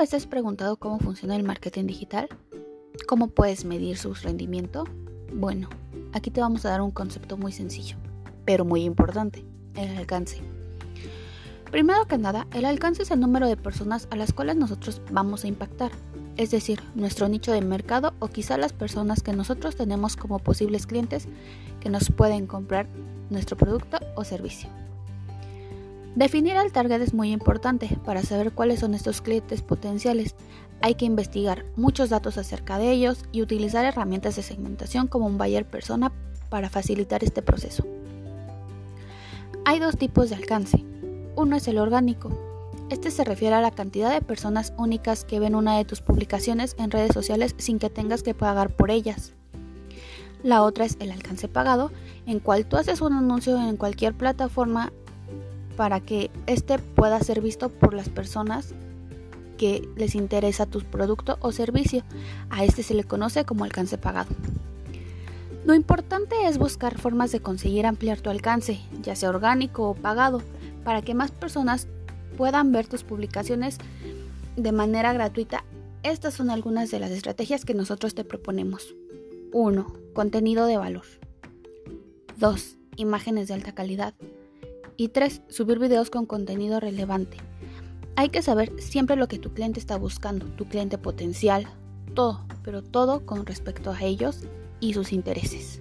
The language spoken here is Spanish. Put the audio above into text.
vez te has preguntado cómo funciona el marketing digital? ¿Cómo puedes medir su rendimiento? Bueno, aquí te vamos a dar un concepto muy sencillo, pero muy importante, el alcance. Primero que nada, el alcance es el número de personas a las cuales nosotros vamos a impactar, es decir, nuestro nicho de mercado o quizá las personas que nosotros tenemos como posibles clientes que nos pueden comprar nuestro producto o servicio. Definir al target es muy importante para saber cuáles son estos clientes potenciales. Hay que investigar muchos datos acerca de ellos y utilizar herramientas de segmentación como un buyer persona para facilitar este proceso. Hay dos tipos de alcance. Uno es el orgánico. Este se refiere a la cantidad de personas únicas que ven una de tus publicaciones en redes sociales sin que tengas que pagar por ellas. La otra es el alcance pagado, en cual tú haces un anuncio en cualquier plataforma para que este pueda ser visto por las personas que les interesa tu producto o servicio. A este se le conoce como alcance pagado. Lo importante es buscar formas de conseguir ampliar tu alcance, ya sea orgánico o pagado, para que más personas puedan ver tus publicaciones de manera gratuita. Estas son algunas de las estrategias que nosotros te proponemos. 1. Contenido de valor. 2. Imágenes de alta calidad. Y 3. Subir videos con contenido relevante. Hay que saber siempre lo que tu cliente está buscando, tu cliente potencial, todo, pero todo con respecto a ellos y sus intereses.